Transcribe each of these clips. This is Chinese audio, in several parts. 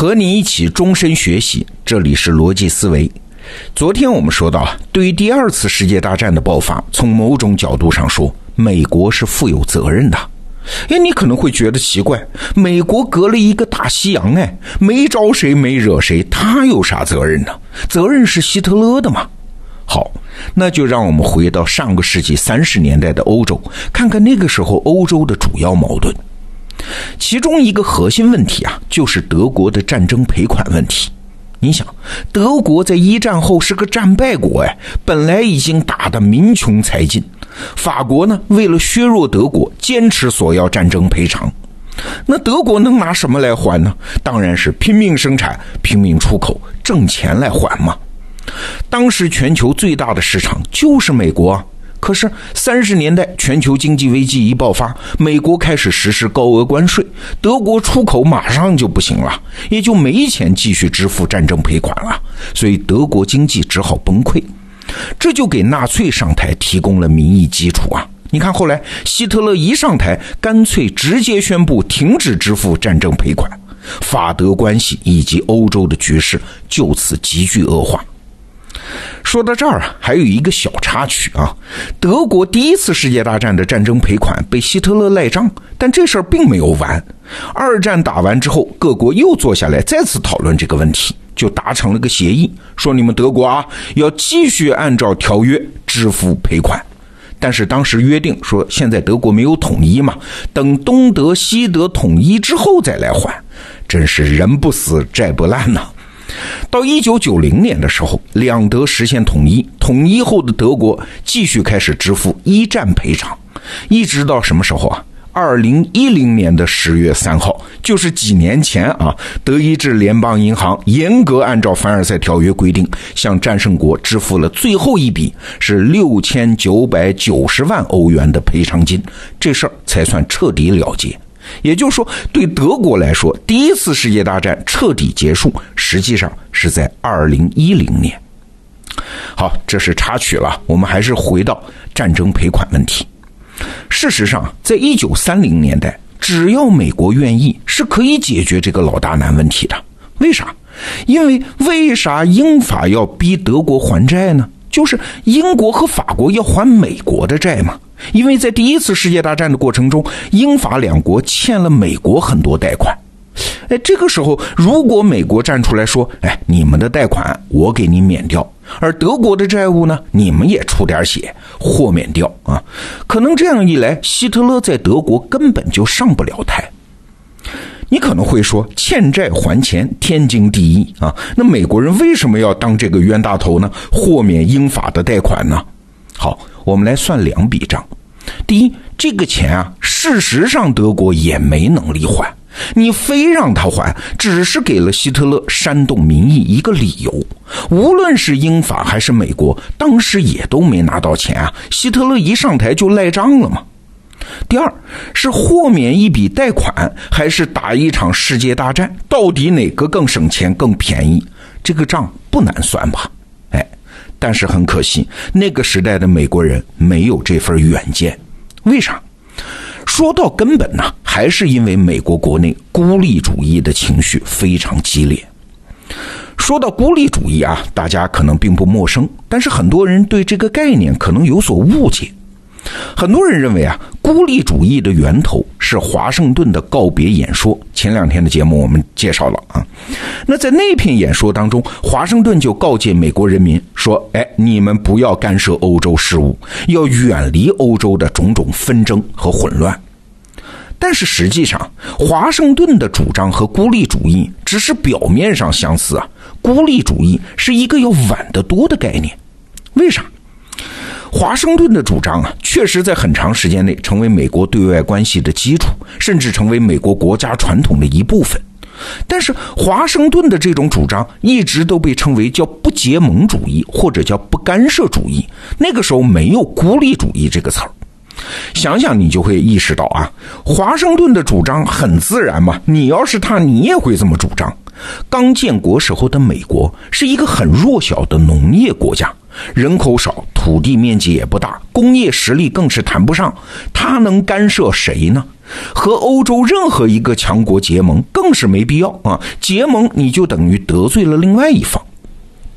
和你一起终身学习，这里是逻辑思维。昨天我们说到啊，对于第二次世界大战的爆发，从某种角度上说，美国是负有责任的。哎，你可能会觉得奇怪，美国隔了一个大西洋，哎，没招谁，没惹谁，他有啥责任呢？责任是希特勒的嘛？好，那就让我们回到上个世纪三十年代的欧洲，看看那个时候欧洲的主要矛盾。其中一个核心问题啊，就是德国的战争赔款问题。你想，德国在一战后是个战败国哎，本来已经打得民穷财尽，法国呢为了削弱德国，坚持索要战争赔偿。那德国能拿什么来还呢？当然是拼命生产、拼命出口，挣钱来还嘛。当时全球最大的市场就是美国。可是三十年代全球经济危机一爆发，美国开始实施高额关税，德国出口马上就不行了，也就没钱继续支付战争赔款了，所以德国经济只好崩溃，这就给纳粹上台提供了民意基础啊！你看后来希特勒一上台，干脆直接宣布停止支付战争赔款，法德关系以及欧洲的局势就此急剧恶化。说到这儿啊，还有一个小插曲啊。德国第一次世界大战的战争赔款被希特勒赖账，但这事儿并没有完。二战打完之后，各国又坐下来再次讨论这个问题，就达成了个协议，说你们德国啊要继续按照条约支付赔款。但是当时约定说，现在德国没有统一嘛，等东德、西德统一之后再来还。真是人不死，债不烂呐。到一九九零年的时候，两德实现统一。统一后的德国继续开始支付一战赔偿，一直到什么时候啊？二零一零年的十月三号，就是几年前啊。德意志联邦银行严格按照凡尔赛条约规定，向战胜国支付了最后一笔，是六千九百九十万欧元的赔偿金，这事儿才算彻底了结。也就是说，对德国来说，第一次世界大战彻底结束，实际上是在二零一零年。好，这是插曲了。我们还是回到战争赔款问题。事实上，在一九三零年代，只要美国愿意，是可以解决这个老大难问题的。为啥？因为为啥英法要逼德国还债呢？就是英国和法国要还美国的债嘛。因为在第一次世界大战的过程中，英法两国欠了美国很多贷款。哎，这个时候如果美国站出来说：“哎，你们的贷款我给你免掉，而德国的债务呢，你们也出点血，豁免掉啊。”可能这样一来，希特勒在德国根本就上不了台。你可能会说：“欠债还钱，天经地义啊。”那美国人为什么要当这个冤大头呢？豁免英法的贷款呢？好。我们来算两笔账。第一，这个钱啊，事实上德国也没能力还，你非让他还，只是给了希特勒煽动民意一个理由。无论是英法还是美国，当时也都没拿到钱啊。希特勒一上台就赖账了嘛。第二，是豁免一笔贷款，还是打一场世界大战？到底哪个更省钱、更便宜？这个账不难算吧？哎但是很可惜，那个时代的美国人没有这份远见。为啥？说到根本呢，还是因为美国国内孤立主义的情绪非常激烈。说到孤立主义啊，大家可能并不陌生，但是很多人对这个概念可能有所误解。很多人认为啊，孤立主义的源头是华盛顿的告别演说。前两天的节目我们介绍了啊。那在那篇演说当中，华盛顿就告诫美国人民说：“哎，你们不要干涉欧洲事务，要远离欧洲的种种纷争和混乱。”但是实际上，华盛顿的主张和孤立主义只是表面上相似啊。孤立主义是一个要晚得多的概念。为啥？华盛顿的主张啊，确实在很长时间内成为美国对外关系的基础，甚至成为美国国家传统的一部分。但是，华盛顿的这种主张一直都被称为叫不结盟主义或者叫不干涉主义。那个时候没有孤立主义这个词儿。想想你就会意识到啊，华盛顿的主张很自然嘛。你要是他，你也会这么主张。刚建国时候的美国是一个很弱小的农业国家。人口少，土地面积也不大，工业实力更是谈不上，他能干涉谁呢？和欧洲任何一个强国结盟更是没必要啊！结盟你就等于得罪了另外一方。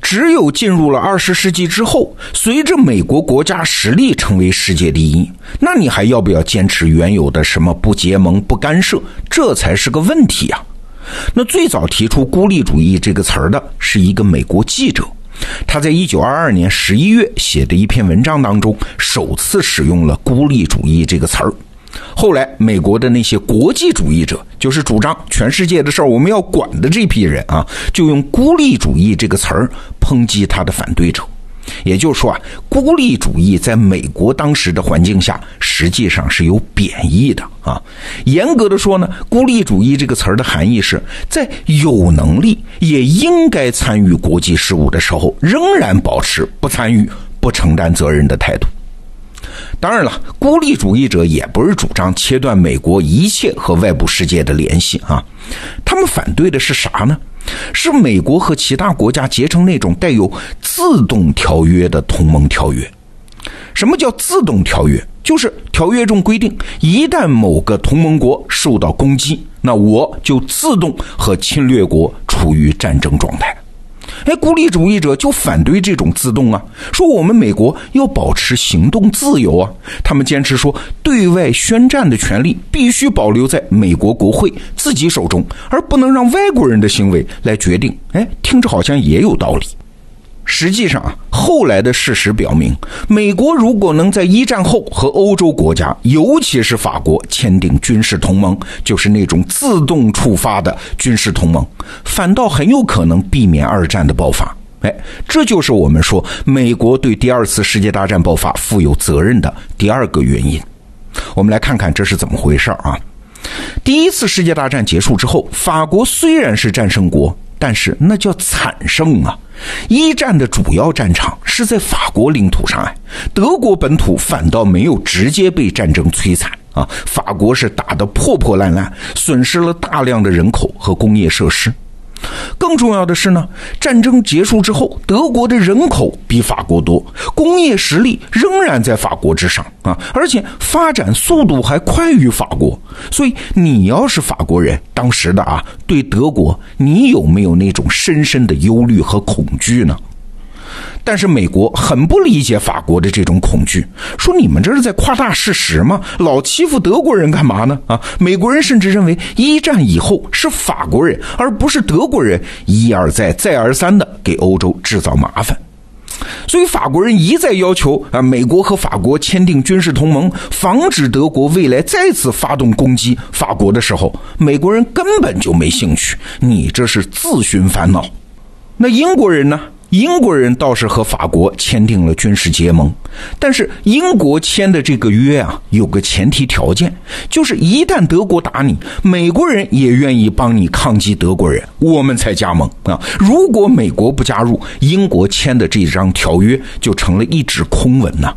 只有进入了二十世纪之后，随着美国国家实力成为世界第一，那你还要不要坚持原有的什么不结盟、不干涉？这才是个问题呀！那最早提出孤立主义这个词儿的是一个美国记者，他在一九二二年十一月写的一篇文章当中，首次使用了孤立主义这个词儿。后来，美国的那些国际主义者，就是主张全世界的事儿我们要管的这批人啊，就用“孤立主义”这个词儿抨击他的反对者。也就是说啊，孤立主义在美国当时的环境下，实际上是有贬义的啊。严格的说呢，孤立主义这个词儿的含义是在有能力也应该参与国际事务的时候，仍然保持不参与、不承担责任的态度。当然了，孤立主义者也不是主张切断美国一切和外部世界的联系啊。他们反对的是啥呢？是美国和其他国家结成那种带有自动条约的同盟条约。什么叫自动条约？就是条约中规定，一旦某个同盟国受到攻击，那我就自动和侵略国处于战争状态。哎，孤立主义者就反对这种自动啊，说我们美国要保持行动自由啊。他们坚持说，对外宣战的权利必须保留在美国国会自己手中，而不能让外国人的行为来决定。哎，听着好像也有道理。实际上啊，后来的事实表明，美国如果能在一战后和欧洲国家，尤其是法国签订军事同盟，就是那种自动触发的军事同盟，反倒很有可能避免二战的爆发。哎，这就是我们说美国对第二次世界大战爆发负有责任的第二个原因。我们来看看这是怎么回事啊？第一次世界大战结束之后，法国虽然是战胜国。但是那叫惨胜啊！一战的主要战场是在法国领土上，啊，德国本土反倒没有直接被战争摧残啊，法国是打得破破烂烂，损失了大量的人口和工业设施。更重要的是呢，战争结束之后，德国的人口比法国多，工业实力仍然在法国之上啊，而且发展速度还快于法国。所以，你要是法国人，当时的啊，对德国，你有没有那种深深的忧虑和恐惧呢？但是美国很不理解法国的这种恐惧，说你们这是在夸大事实吗？老欺负德国人干嘛呢？啊，美国人甚至认为一战以后是法国人而不是德国人一而再再而三的给欧洲制造麻烦，所以法国人一再要求啊，美国和法国签订军事同盟，防止德国未来再次发动攻击法国的时候，美国人根本就没兴趣，你这是自寻烦恼。那英国人呢？英国人倒是和法国签订了军事结盟，但是英国签的这个约啊，有个前提条件，就是一旦德国打你，美国人也愿意帮你抗击德国人，我们才加盟啊。如果美国不加入，英国签的这张条约就成了一纸空文呐。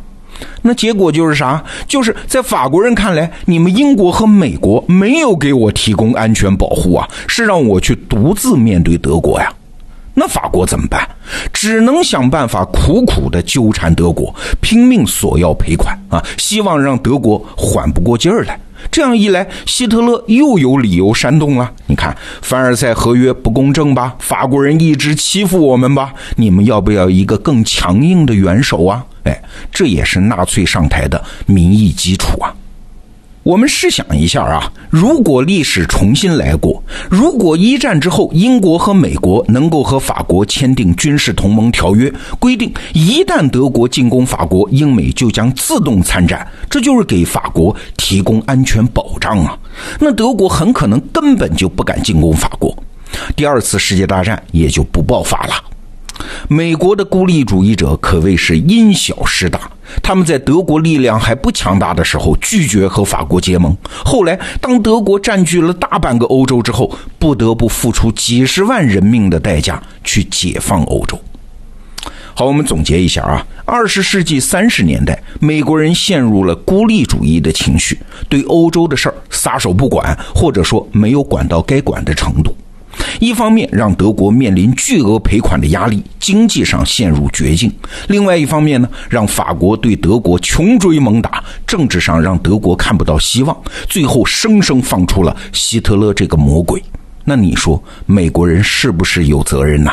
那结果就是啥？就是在法国人看来，你们英国和美国没有给我提供安全保护啊，是让我去独自面对德国呀。那法国怎么办？只能想办法苦苦的纠缠德国，拼命索要赔款啊！希望让德国缓不过劲儿来。这样一来，希特勒又有理由煽动了。你看，凡尔赛合约不公正吧？法国人一直欺负我们吧？你们要不要一个更强硬的元首啊？哎，这也是纳粹上台的民意基础啊。我们试想一下啊，如果历史重新来过，如果一战之后英国和美国能够和法国签订军事同盟条约，规定一旦德国进攻法国，英美就将自动参战，这就是给法国提供安全保障啊。那德国很可能根本就不敢进攻法国，第二次世界大战也就不爆发了。美国的孤立主义者可谓是因小失大。他们在德国力量还不强大的时候拒绝和法国结盟，后来当德国占据了大半个欧洲之后，不得不付出几十万人命的代价去解放欧洲。好，我们总结一下啊，二十世纪三十年代，美国人陷入了孤立主义的情绪，对欧洲的事儿撒手不管，或者说没有管到该管的程度。一方面让德国面临巨额赔款的压力，经济上陷入绝境；另外一方面呢，让法国对德国穷追猛打，政治上让德国看不到希望，最后生生放出了希特勒这个魔鬼。那你说，美国人是不是有责任呢？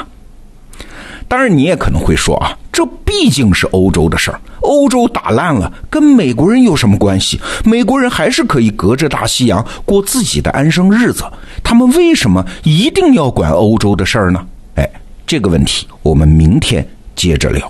当然，你也可能会说啊，这毕竟是欧洲的事儿，欧洲打烂了，跟美国人有什么关系？美国人还是可以隔着大西洋过自己的安生日子，他们为什么一定要管欧洲的事儿呢？哎，这个问题我们明天接着聊。